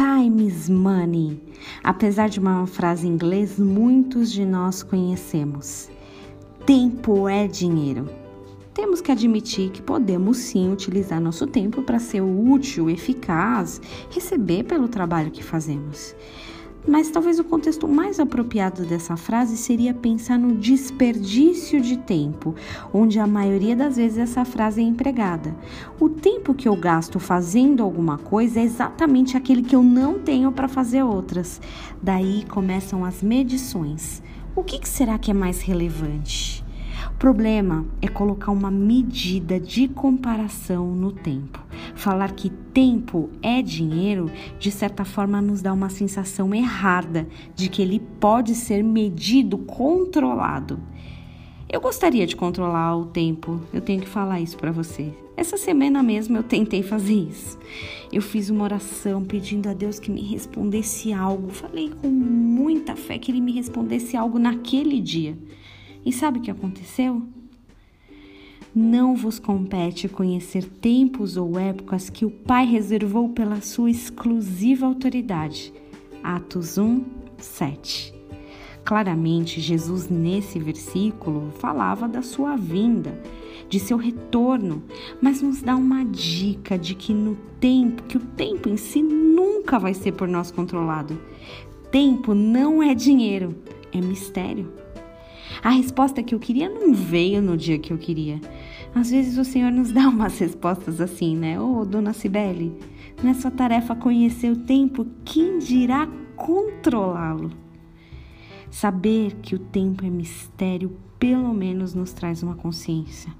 Time is money. Apesar de uma frase em inglês, muitos de nós conhecemos. Tempo é dinheiro. Temos que admitir que podemos sim utilizar nosso tempo para ser útil, eficaz, receber pelo trabalho que fazemos. Mas talvez o contexto mais apropriado dessa frase seria pensar no desperdício de tempo, onde a maioria das vezes essa frase é empregada. O tempo que eu gasto fazendo alguma coisa é exatamente aquele que eu não tenho para fazer outras. Daí começam as medições. O que será que é mais relevante? O problema é colocar uma medida de comparação no tempo. Falar que tempo é dinheiro, de certa forma, nos dá uma sensação errada de que ele pode ser medido, controlado. Eu gostaria de controlar o tempo, eu tenho que falar isso para você. Essa semana mesmo eu tentei fazer isso. Eu fiz uma oração pedindo a Deus que me respondesse algo. Falei com muita fé que Ele me respondesse algo naquele dia. E sabe o que aconteceu? Não vos compete conhecer tempos ou épocas que o Pai reservou pela sua exclusiva autoridade. Atos 1, 7. Claramente, Jesus nesse versículo falava da sua vinda, de seu retorno, mas nos dá uma dica de que no tempo, que o tempo em si nunca vai ser por nós controlado. Tempo não é dinheiro, é mistério. A resposta que eu queria não veio no dia que eu queria. Às vezes o Senhor nos dá umas respostas assim, né? Ô, oh, dona Cibele, não é sua tarefa conhecer o tempo, quem dirá controlá-lo? Saber que o tempo é mistério, pelo menos nos traz uma consciência.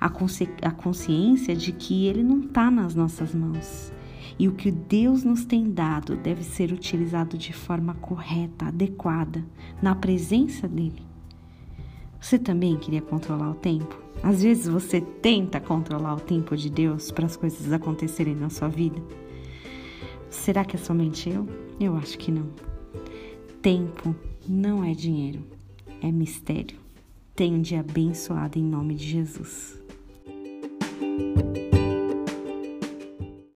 A, consci a consciência de que ele não está nas nossas mãos. E o que Deus nos tem dado deve ser utilizado de forma correta, adequada, na presença dele. Você também queria controlar o tempo? Às vezes você tenta controlar o tempo de Deus para as coisas acontecerem na sua vida. Será que é somente eu? Eu acho que não. Tempo não é dinheiro, é mistério. Tenha um dia abençoado em nome de Jesus.